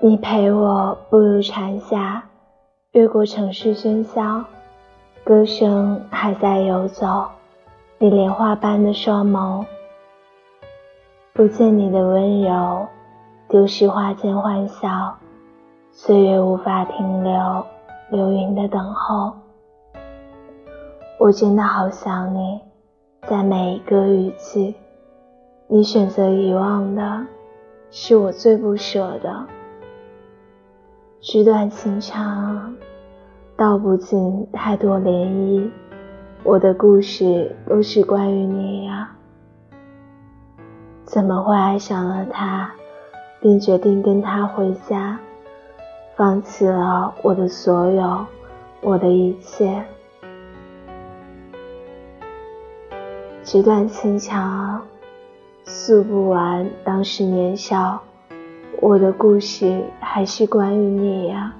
你陪我步入蝉夏，越过城市喧嚣，歌声还在游走。你莲花般的双眸，不见你的温柔，丢失花间欢笑。岁月无法停留，流云的等候。我真的好想你，在每一个雨季，你选择遗忘的，是我最不舍的。纸短情长，道不尽太多涟漪。我的故事都是关于你呀，怎么会爱上了他，并决定跟他回家，放弃了我的所有，我的一切。纸短情长，诉不完当时年少。我的故事还是关于你呀。